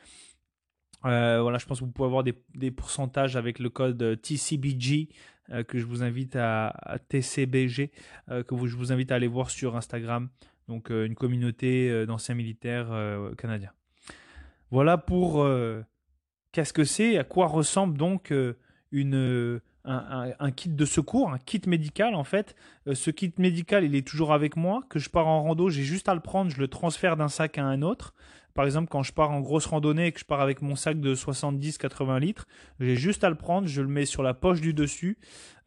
voilà, je pense que vous pouvez avoir des, pourcentages avec le code TCBG que je vous invite à, TCBG que je vous invite à aller voir sur Instagram donc euh, une communauté euh, d'anciens militaires euh, canadiens. Voilà pour qu'est-ce que c'est, à quoi ressemble donc une, un, kit de secours, un kit médical en fait. ce kit médical, il est toujours avec moi. Que je pars en rando, j'ai juste à le prendre, je le transfère d'un sac à un autre. Par exemple, quand je pars en grosse randonnée et que je pars avec mon sac de 70-80 litres, j'ai juste à le prendre, je le mets sur la poche du dessus.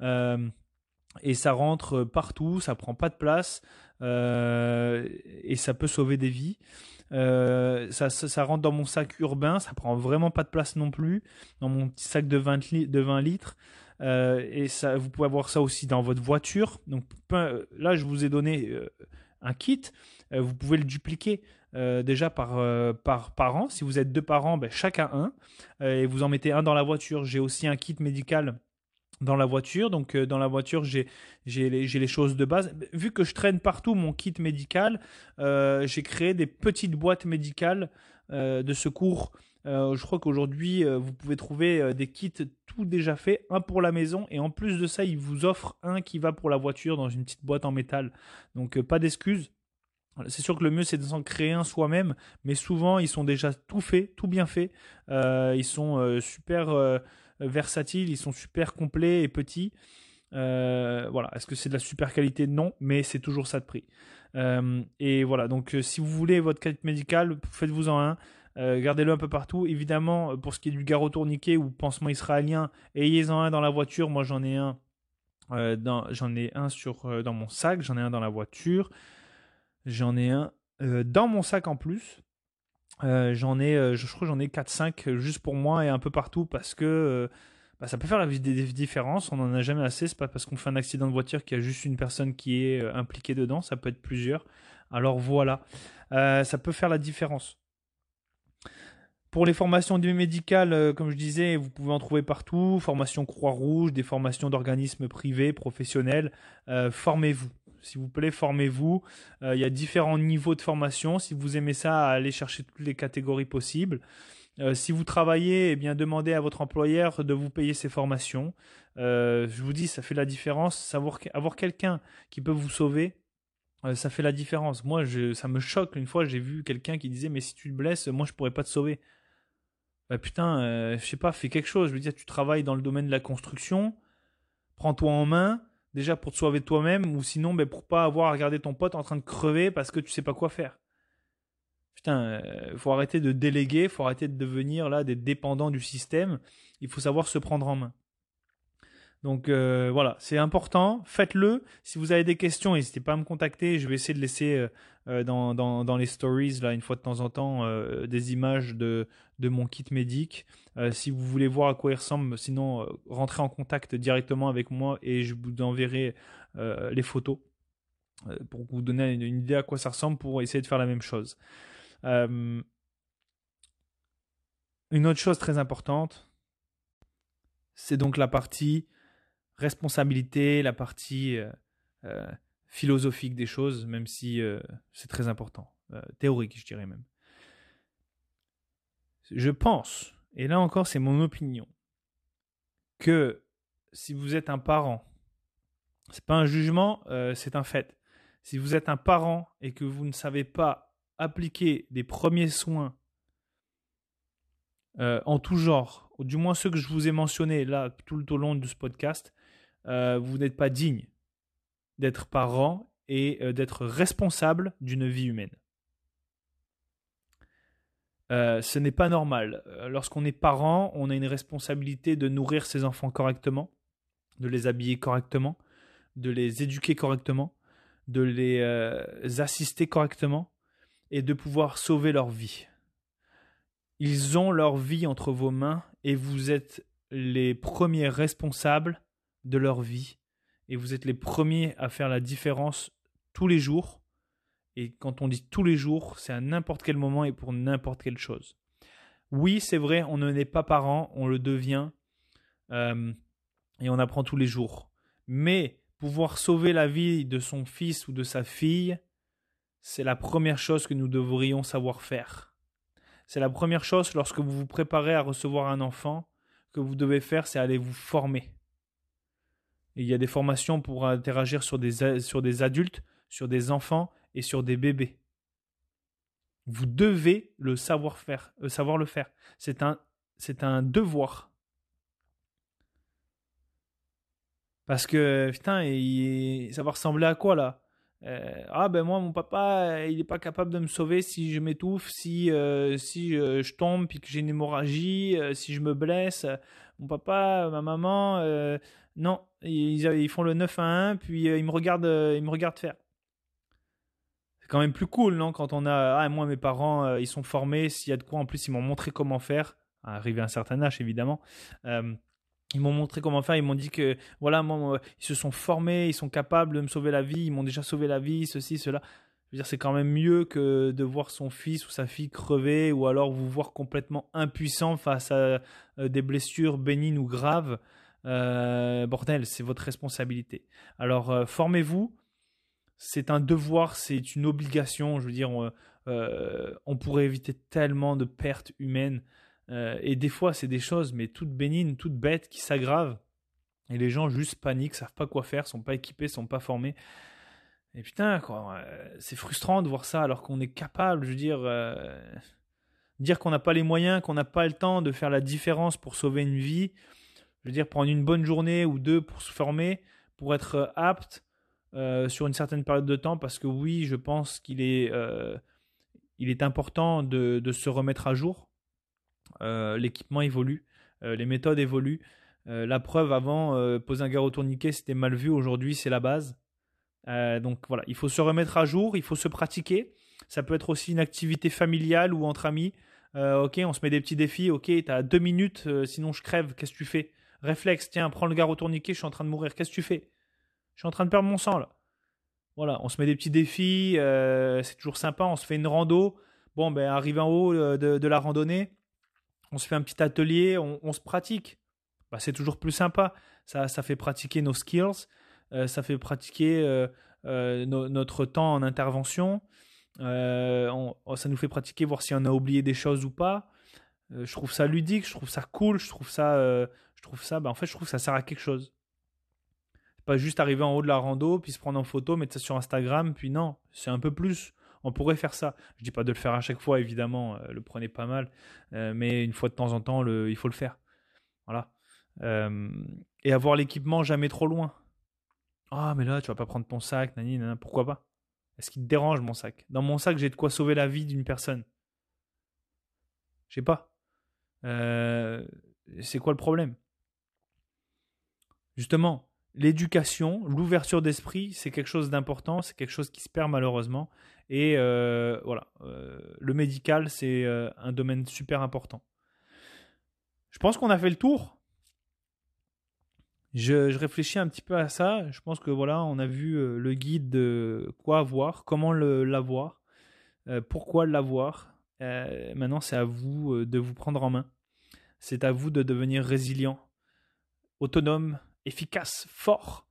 et ça rentre partout, ça prend pas de place. Euh, et ça peut sauver des vies. Euh, ça, rentre dans mon sac urbain, ça prend vraiment pas de place non plus, dans mon petit sac de 20, de 20 litres. Euh, et ça, vous pouvez avoir ça aussi dans votre voiture. Donc là, je vous ai donné un kit. vous pouvez le dupliquer déjà par, par parent. Si vous êtes deux parents, ben, chacun un. et vous en mettez un dans la voiture. J'ai aussi un kit médical dans la voiture. Donc euh, dans la voiture, j'ai les, les, choses de base. Vu que je traîne partout mon kit médical, euh, j'ai créé des petites boîtes médicales euh, de secours. je crois qu'aujourd'hui, vous pouvez trouver des kits tout déjà faits, un pour la maison, et en plus de ça, ils vous offrent un qui va pour la voiture dans une petite boîte en métal. Donc pas d'excuses. C'est sûr que le mieux c'est de s'en créer un soi-même, mais souvent ils sont déjà tout faits, tout bien faits. ils sont super versatiles, ils sont super complets et petits. Euh, voilà, est-ce que c'est de la super qualité? Non, mais c'est toujours ça de prix. Euh, et voilà, donc si vous voulez votre kit médical, faites-vous en un. gardez-le un peu partout. Évidemment, pour ce qui est du garrot tourniquet ou pansement israélien, ayez-en un dans la voiture. Moi, j'en ai un. j'en ai un sur dans mon sac. J'en ai un dans la voiture. J'en ai un dans mon sac en plus. Euh, j'en ai, euh, je crois j'en ai 4-5 euh, juste pour moi et un peu partout parce que bah, ça peut faire la vie. On n'en a jamais assez. C'est pas parce qu'on fait un accident de voiture qu'il y a juste une personne qui est impliquée dedans. Ça peut être plusieurs. Alors voilà, ça peut faire la différence. Pour les formations médicales, comme je disais, vous pouvez en trouver partout. Formation Croix-Rouge, des formations d'organismes privés, professionnels. Formez-vous s'il vous plaît, formez-vous. Euh, il y a différents niveaux de formation. Si vous aimez ça, allez chercher toutes les catégories possibles. Euh, si vous travaillez, eh bien, demandez à votre employeur de vous payer ces formations. Euh, je vous dis, ça fait la différence. Savoir avoir quelqu'un qui peut vous sauver, ça fait la différence. Moi, ça me choque. Une fois, j'ai vu quelqu'un qui disait, mais si tu te blesses, moi, je pourrais pas te sauver. Bah putain, je sais pas, fais quelque chose. Je veux dire, tu travailles dans le domaine de la construction, prends-toi en main déjà pour te sauver toi-même, ou sinon ben, pour pas avoir à regarder ton pote en train de crever parce que tu sais pas quoi faire. Putain, euh, faut arrêter de déléguer, faut arrêter de devenir là des dépendants du système. Il faut savoir se prendre en main. Donc euh, voilà, c'est important, faites-le. Si vous avez des questions, n'hésitez pas à me contacter. Je vais essayer de laisser euh, dans, dans, les stories, là, une fois de temps en temps, des images de, de mon kit médic. si vous voulez voir à quoi il ressemble, sinon rentrez en contact directement avec moi et je vous enverrai les photos pour vous donner une, idée à quoi ça ressemble pour essayer de faire la même chose. une autre chose très importante, c'est donc la partie responsabilité, la partie euh, euh, philosophique des choses, même si euh, c'est très important, théorique je dirais même. Je pense, et là encore c'est mon opinion, que si vous êtes un parent, c'est pas un jugement, c'est un fait. Si vous êtes un parent et que vous ne savez pas appliquer des premiers soins en tout genre, ou du moins ceux que je vous ai mentionnés là tout au long de ce podcast, euh, vous n'êtes pas digne d'être parent et euh, d'être responsable d'une vie humaine. ce n'est pas normal. Lorsqu'on est parent, on a une responsabilité de nourrir ses enfants correctement, de les habiller correctement, de les éduquer correctement, de les assister correctement et de pouvoir sauver leur vie. Ils ont leur vie entre vos mains et vous êtes les premiers responsables de leur vie. Et vous êtes les premiers à faire la différence tous les jours. Et quand on dit tous les jours, c'est à n'importe quel moment et pour n'importe quelle chose. Oui, c'est vrai, on ne n'est pas parent, on le devient. Euh, et on apprend tous les jours. Mais pouvoir sauver la vie de son fils ou de sa fille, c'est la première chose que nous devrions savoir faire. C'est la première chose lorsque vous vous préparez à recevoir un enfant que vous devez faire, c'est aller vous former. Il y a des formations pour interagir sur des, sur des adultes, sur des enfants et sur des bébés. Vous devez le savoir faire, euh, savoir le faire. C'est un, c'est un devoir. Parce que, putain, ça va ressembler à quoi là? Euh, ah ben moi mon papa il n'est pas capable de me sauver si je m'étouffe, si euh, si je tombe puis que j'ai une hémorragie, si je me blesse. Mon papa, ma maman, non, ils, font le 9 à 1 puis ils me regardent ils me regardent faire. C'est quand même plus cool non quand on a ah moi mes parents ils sont formés, s'il y a de quoi en plus ils m'ont montré comment faire, arrivé à un certain âge évidemment. Ils m'ont montré comment faire, ils m'ont dit que voilà, ils se sont formés, ils sont capables de me sauver la vie, ils m'ont déjà sauvé la vie, ceci, cela. Je veux dire, c'est quand même mieux que de voir son fils ou sa fille crever ou alors vous voir complètement impuissant face à euh, des blessures bénignes ou graves. Euh, bordel, c'est votre responsabilité. Alors, euh, formez-vous. C'est un devoir, c'est une obligation. Je veux dire, on pourrait éviter tellement de pertes humaines. Euh, et des fois, c'est des choses, mais toutes bénignes, toutes bêtes, qui s'aggravent. Et les gens juste paniquent, savent pas quoi faire, sont pas équipés, sont pas formés. Et putain, quoi, c'est frustrant de voir ça alors qu'on est capable, je veux dire, euh, dire qu'on n'a pas les moyens, qu'on n'a pas le temps de faire la différence pour sauver une vie. Je veux dire, prendre une bonne journée ou deux pour se former, pour être apte euh, sur une certaine période de temps, parce que oui, je pense qu'il est, il est important de, se remettre à jour euh, l'équipement évolue, euh, les méthodes évoluent. Euh, la preuve, avant, poser un garrot tourniquet, c'était mal vu. Aujourd'hui, c'est la base. donc voilà, il faut se remettre à jour, il faut se pratiquer. Ça peut être aussi une activité familiale ou entre amis. ok, on se met des petits défis. Ok, t'as deux minutes, sinon je crève. Qu'est-ce que tu fais? Réflexe, tiens, prends le garrot tourniquet, je suis en train de mourir. Qu'est-ce que tu fais? Je suis en train de perdre mon sang là. Voilà, on se met des petits défis, c'est toujours sympa. On se fait une rando. Bon, ben, arrive en haut de la randonnée, on se fait un petit atelier, on, se pratique. Bah, c'est toujours plus sympa. Ça, ça fait pratiquer nos skills, euh, ça fait pratiquer euh, euh, notre temps en intervention. Oh, ça nous fait pratiquer, voir si on a oublié des choses ou pas. je trouve ça ludique, je trouve ça cool, je trouve ça, trouve ça, bah, en fait, je trouve que ça sert à quelque chose. Pas juste arriver en haut de la rando, puis se prendre en photo, mettre ça sur Instagram, puis non, c'est un peu plus. On pourrait faire ça. Je dis pas de le faire à chaque fois, évidemment, euh, le prenez pas mal, euh, mais une fois de temps en temps, il faut le faire. Voilà. Euh, et avoir l'équipement jamais trop loin. Ah, mais là, tu vas pas prendre ton sac, nani, pourquoi pas? Est-ce qu'il te dérange mon sac? Dans mon sac, j'ai de quoi sauver la vie d'une personne. Je sais pas. c'est quoi le problème? Justement, l'éducation, l'ouverture d'esprit, c'est quelque chose d'important, c'est quelque chose qui se perd malheureusement. Et euh, voilà, euh, le médical, c'est euh, un domaine super important. Je pense qu'on a fait le tour. Je, réfléchis un petit peu à ça. Je pense que voilà, on a vu le guide de quoi avoir, comment l'avoir, pourquoi l'avoir. maintenant, c'est à vous de vous prendre en main. C'est à vous de devenir résilient, autonome, efficace, fort,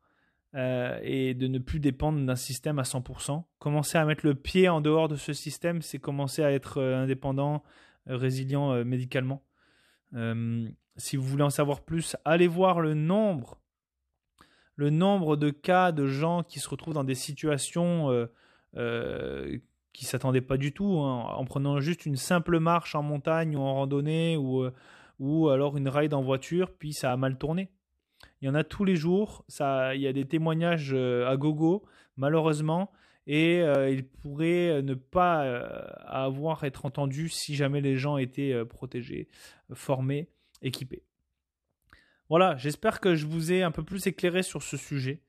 euh, et de ne plus dépendre d'un système à 100%. Commencer à mettre le pied en dehors de ce système, c'est commencer à être euh, indépendant, euh, résilient médicalement. si vous voulez en savoir plus, allez voir le nombre, le nombre de cas de gens qui se retrouvent dans des situations qui s'attendaient pas du tout, hein, en prenant juste une simple marche en montagne ou en randonnée ou, ou alors une ride en voiture, puis ça a mal tourné. Il y en a tous les jours, ça, il y a des témoignages à gogo, malheureusement, et il pourrait ne pas avoir être entendu si jamais les gens étaient protégés, formés, équipés. Voilà, j'espère que je vous ai un peu plus éclairé sur ce sujet.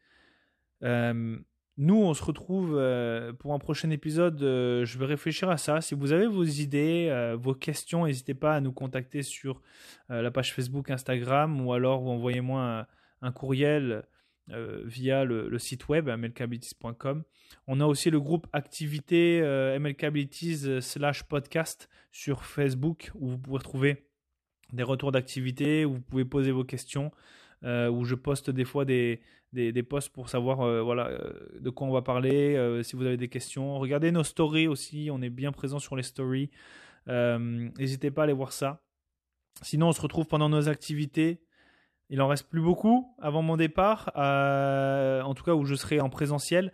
Euh, nous, on se retrouve euh, pour un prochain épisode. Euh, je vais réfléchir à ça. Si vous avez vos idées, vos questions, n'hésitez pas à nous contacter sur la page Facebook, Instagram ou alors envoyez-moi un, courriel via le, site web mlkabilities.com. On a aussi le groupe activité mlkabilities slash podcast sur Facebook où vous pouvez retrouver des retours d'activité où vous pouvez poser vos questions, euh, où je poste des fois des, des, posts pour savoir euh, voilà, euh, de quoi on va parler, si vous avez des questions. Regardez nos stories aussi, on est bien présent sur les stories. N'hésitez pas à aller voir ça. Sinon, on se retrouve pendant nos activités. Il en reste plus beaucoup avant mon départ, en tout cas où je serai en présentiel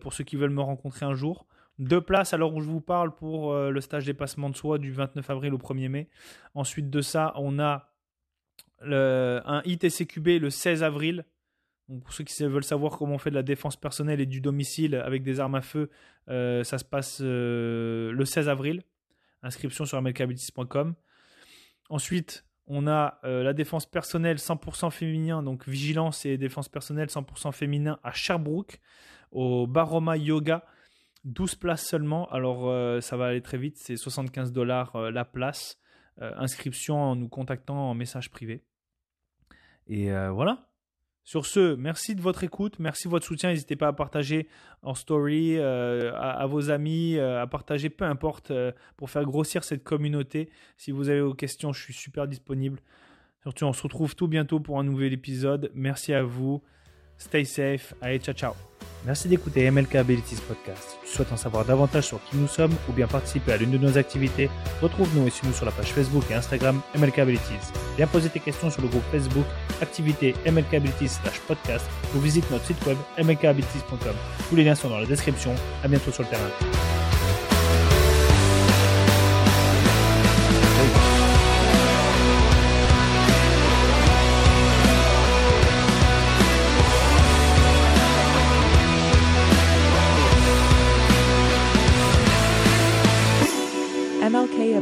pour ceux qui veulent me rencontrer un jour. Deux places alors où je vous parle pour euh, le stage dépassement de soi du 29 avril au 1er mai. Ensuite de ça, on a le, un ITCQB le 16 avril. pour ceux qui veulent savoir comment on fait de la défense personnelle et du domicile avec des armes à feu, euh, ça se passe euh, le 16 avril. Inscription sur amelcabilities.com. Ensuite, on a la défense personnelle 100% féminin, donc vigilance et défense personnelle 100% féminin à Sherbrooke, au Baroma Yoga. 12 places seulement, alors euh, ça va aller très vite, c'est 75 dollars euh, la place. Euh, inscription en nous contactant en message privé. Et voilà. Sur ce, merci de votre écoute, merci de votre soutien. N'hésitez pas à partager en story à, vos amis, à partager peu importe pour faire grossir cette communauté. Si vous avez vos questions, je suis super disponible. Surtout, on se retrouve tout bientôt pour un nouvel épisode. Merci à vous. Stay safe. Allez, ciao, ciao. Merci d'écouter MLK Abilities Podcast. tu souhaites en savoir davantage sur qui nous sommes ou bien participer à l'une de nos activités, retrouve-nous et suis-nous sur la page Facebook et Instagram MLK Abilities. Viens poser tes questions sur le groupe Facebook Activité MLK Abilities slash podcast ou visite notre site web mlkabilities.com. Tous les liens sont dans la description. À bientôt sur le terrain.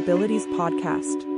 Abilities Podcast.